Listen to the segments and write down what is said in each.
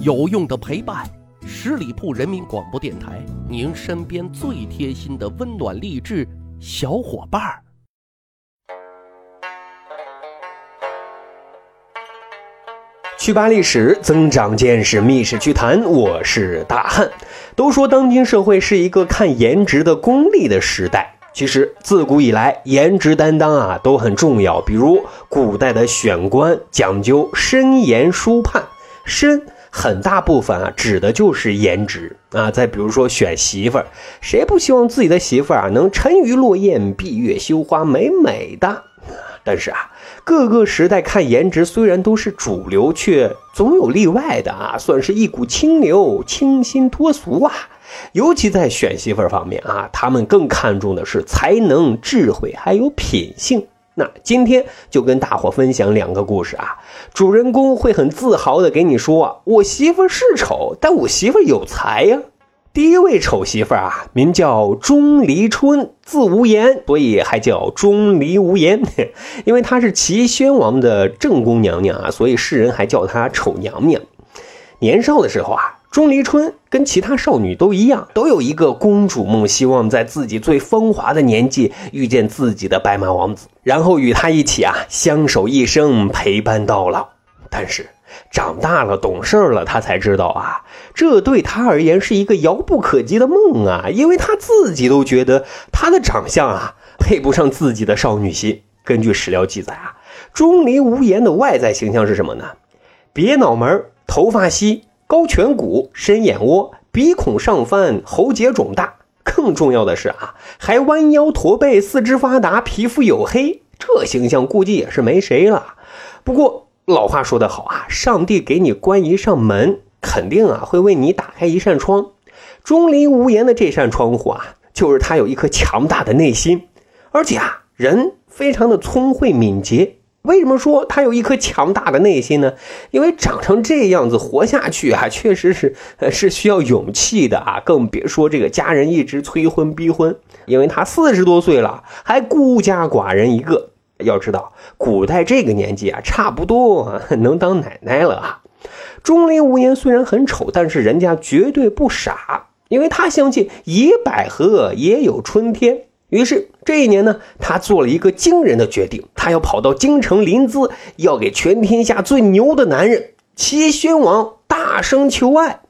有用的陪伴，十里铺人民广播电台，您身边最贴心的温暖励志小伙伴儿。去扒历史，增长见识，密室趣谈。我是大汉。都说当今社会是一个看颜值的功利的时代，其实自古以来，颜值担当啊都很重要。比如古代的选官讲究深言书判，深很大部分啊指的就是颜值啊。再比如说选媳妇儿，谁不希望自己的媳妇儿啊能沉鱼落雁、闭月羞花、美美的？但是啊，各个时代看颜值虽然都是主流，却总有例外的啊，算是一股清流，清新脱俗啊。尤其在选媳妇儿方面啊，他们更看重的是才能、智慧还有品性。那今天就跟大伙分享两个故事啊，主人公会很自豪的给你说：“我媳妇是丑，但我媳妇有才呀。”第一位丑媳妇啊，名叫钟离春，字无言，所以还叫钟离无言。因为她是齐宣王的正宫娘娘啊，所以世人还叫她丑娘娘。年少的时候啊，钟离春跟其他少女都一样，都有一个公主梦，希望在自己最风华的年纪遇见自己的白马王子，然后与他一起啊相守一生，陪伴到老。但是。长大了，懂事了，他才知道啊，这对他而言是一个遥不可及的梦啊，因为他自己都觉得他的长相啊配不上自己的少女心。根据史料记载啊，钟离无言的外在形象是什么呢？别脑门，头发稀，高颧骨，深眼窝，鼻孔上翻，喉结肿大。更重要的是啊，还弯腰驼背，四肢发达，皮肤黝黑，这形象估计也是没谁了。不过。老话说得好啊，上帝给你关一扇门，肯定啊会为你打开一扇窗。钟离无言的这扇窗户啊，就是他有一颗强大的内心，而且啊人非常的聪慧敏捷。为什么说他有一颗强大的内心呢？因为长成这样子活下去啊，确实是是需要勇气的啊，更别说这个家人一直催婚逼婚，因为他四十多岁了，还孤家寡人一个。要知道，古代这个年纪啊，差不多能当奶奶了啊。钟离无言虽然很丑，但是人家绝对不傻，因为他相信野百合也有春天。于是这一年呢，他做了一个惊人的决定，他要跑到京城临淄，要给全天下最牛的男人齐宣王大声求爱。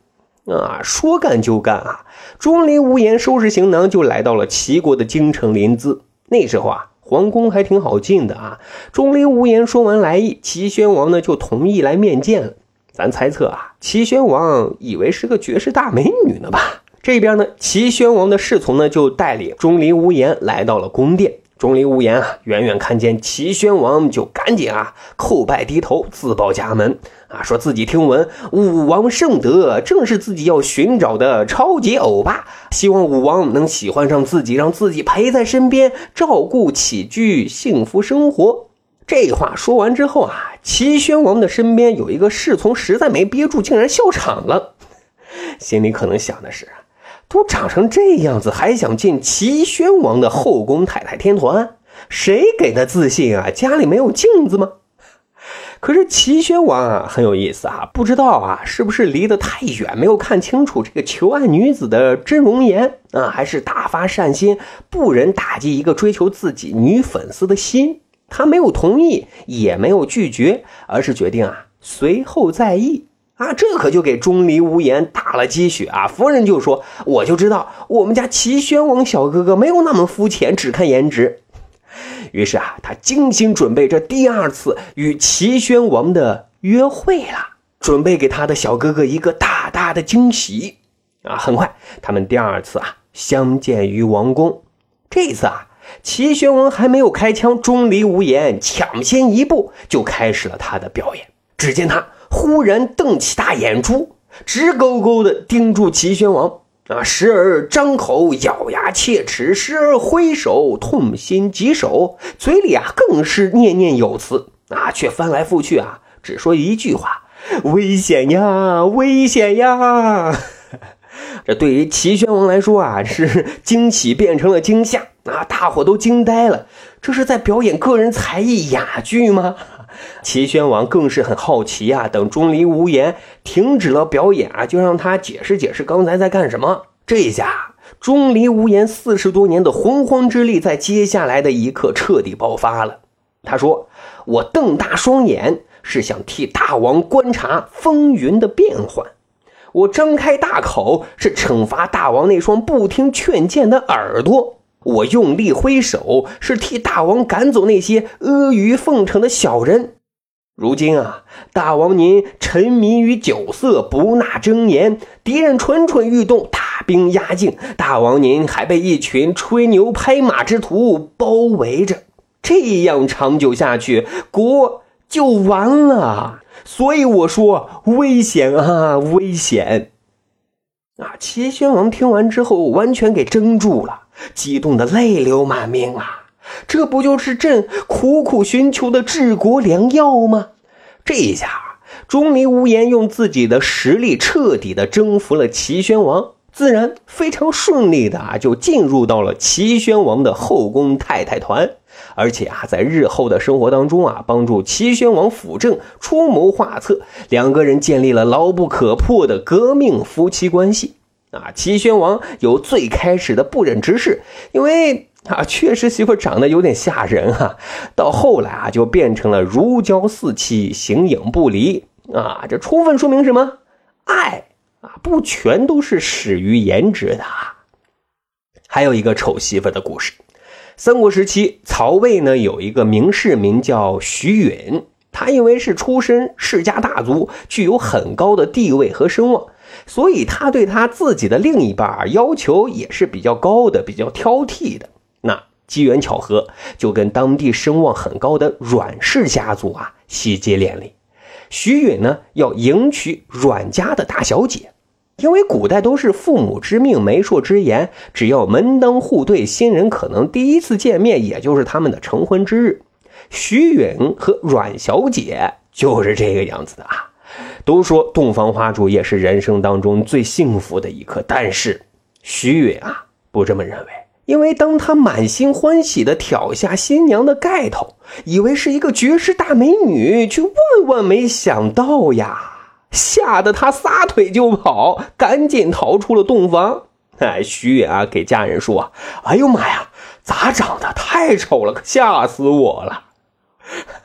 啊，说干就干啊！钟离无言收拾行囊就来到了齐国的京城临淄。那时候啊。皇宫还挺好进的啊！钟离无言说完来意，齐宣王呢就同意来面见了。咱猜测啊，齐宣王以为是个绝世大美女呢吧？这边呢，齐宣王的侍从呢就带领钟离无言来到了宫殿。钟离无言啊，远远看见齐宣王，就赶紧啊叩拜低头，自报家门啊，说自己听闻武王圣德正是自己要寻找的超级欧巴，希望武王能喜欢上自己，让自己陪在身边，照顾起居，幸福生活。这话说完之后啊，齐宣王的身边有一个侍从实在没憋住，竟然笑场了，心里可能想的是。都长成这样子，还想进齐宣王的后宫太太天团？谁给的自信啊？家里没有镜子吗？可是齐宣王啊，很有意思啊，不知道啊，是不是离得太远，没有看清楚这个求爱女子的真容颜啊？还是大发善心，不忍打击一个追求自己女粉丝的心？他没有同意，也没有拒绝，而是决定啊，随后再议。啊，这可就给钟离无言打了鸡血啊！夫人就说：“我就知道我们家齐宣王小哥哥没有那么肤浅，只看颜值。”于是啊，他精心准备这第二次与齐宣王的约会了，准备给他的小哥哥一个大大的惊喜。啊，很快他们第二次啊相见于王宫。这次啊，齐宣王还没有开枪，钟离无言抢先一步就开始了他的表演。只见他。忽然瞪起大眼珠，直勾勾地盯住齐宣王啊！时而张口咬牙切齿，时而挥手痛心疾首，嘴里啊更是念念有词啊，却翻来覆去啊只说一句话：“危险呀，危险呀！” 这对于齐宣王来说啊，是惊喜变成了惊吓啊！大伙都惊呆了，这是在表演个人才艺哑剧吗？齐宣王更是很好奇啊。等钟离无言停止了表演啊，就让他解释解释刚才在干什么。这一下，钟离无言四十多年的洪荒之力，在接下来的一刻彻底爆发了。他说：“我瞪大双眼，是想替大王观察风云的变幻；我张开大口，是惩罚大王那双不听劝谏的耳朵；我用力挥手，是替大王赶走那些阿谀奉承的小人。如今啊，大王您沉迷于酒色，不纳真言，敌人蠢蠢欲动，大兵压境，大王您还被一群吹牛拍马之徒包围着。”这样长久下去，国就完了。所以我说危险啊，危险！啊！齐宣王听完之后，完全给怔住了，激动的泪流满面啊！这不就是朕苦苦寻求的治国良药吗？这一下，钟离无言用自己的实力彻底的征服了齐宣王，自然非常顺利的啊，就进入到了齐宣王的后宫太太团。而且啊，在日后的生活当中啊，帮助齐宣王辅政、出谋划策，两个人建立了牢不可破的革命夫妻关系。啊，齐宣王有最开始的不忍直视，因为啊，确实媳妇长得有点吓人哈，到后来啊，就变成了如胶似漆、形影不离。啊，这充分说明什么？爱啊，不全都是始于颜值的。还有一个丑媳妇的故事。三国时期，曹魏呢有一个名士名叫徐允，他因为是出身世家大族，具有很高的地位和声望，所以他对他自己的另一半要求也是比较高的，比较挑剔的。那机缘巧合，就跟当地声望很高的阮氏家族啊喜结连理。徐允呢要迎娶阮家的大小姐。因为古代都是父母之命、媒妁之言，只要门当户对，新人可能第一次见面，也就是他们的成婚之日。徐允和阮小姐就是这个样子的啊。都说洞房花烛夜是人生当中最幸福的一刻，但是徐允啊不这么认为，因为当他满心欢喜的挑下新娘的盖头，以为是一个绝世大美女，却万万没想到呀。吓得他撒腿就跑，赶紧逃出了洞房。哎，徐远啊，给家人说：“哎呦妈呀，咋长得太丑了，可吓死我了！”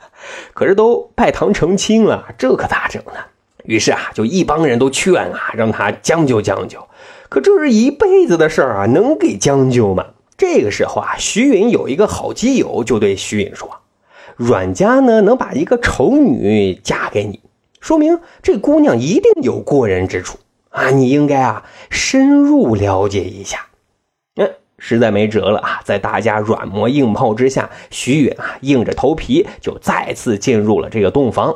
可是都拜堂成亲了，这可咋整呢？于是啊，就一帮人都劝啊，让他将就将就。可这是一辈子的事儿啊，能给将就吗？这个时候啊，徐允有一个好基友，就对徐允说：“阮家呢，能把一个丑女嫁给你。”说明这姑娘一定有过人之处啊！你应该啊深入了解一下。嗯，实在没辙了啊，在大家软磨硬泡之下，徐允啊硬着头皮就再次进入了这个洞房。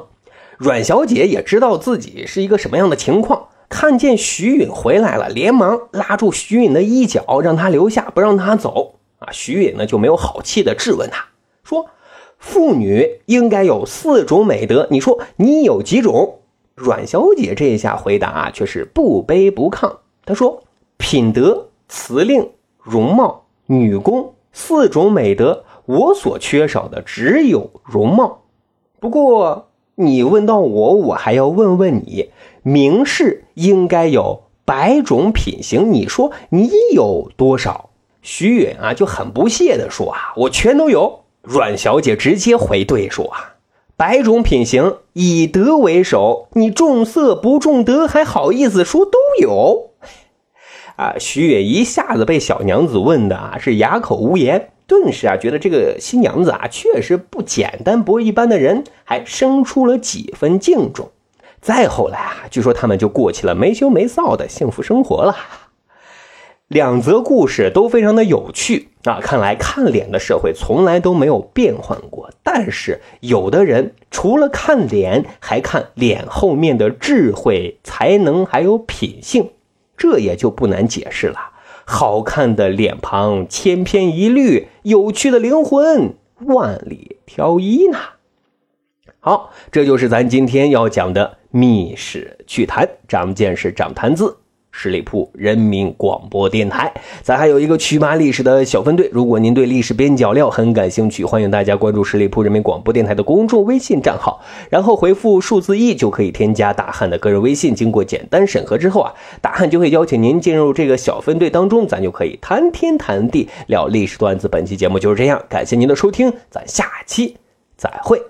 阮小姐也知道自己是一个什么样的情况，看见徐允回来了，连忙拉住徐允的衣角，让他留下，不让他走。啊，徐允呢就没有好气的质问他说。妇女应该有四种美德，你说你有几种？阮小姐这一下回答却是不卑不亢。她说：“品德、辞令、容貌、女工四种美德，我所缺少的只有容貌。不过你问到我，我还要问问你，名士应该有百种品行，你说你有多少？”徐允啊就很不屑地说：“啊，我全都有。”阮小姐直接回怼说：“啊，百种品行，以德为首。你重色不重德，还好意思说都有？”啊，徐远一下子被小娘子问的啊是哑口无言，顿时啊觉得这个新娘子啊确实不简单，不一般的人，还生出了几分敬重。再后来啊，据说他们就过起了没羞没臊的幸福生活了。两则故事都非常的有趣啊！看来看脸的社会从来都没有变换过，但是有的人除了看脸，还看脸后面的智慧、才能还有品性，这也就不难解释了。好看的脸庞千篇一律，有趣的灵魂万里挑一呢。好，这就是咱今天要讲的密室趣谈，长见识，长谈资。十里铺人民广播电台。咱还有一个曲马历史的小分队，如果您对历史边角料很感兴趣，欢迎大家关注十里铺人民广播电台的公众微信账号，然后回复数字一就可以添加大汉的个人微信。经过简单审核之后啊，大汉就会邀请您进入这个小分队当中，咱就可以谈天谈地聊历史段子。本期节目就是这样，感谢您的收听，咱下期再会。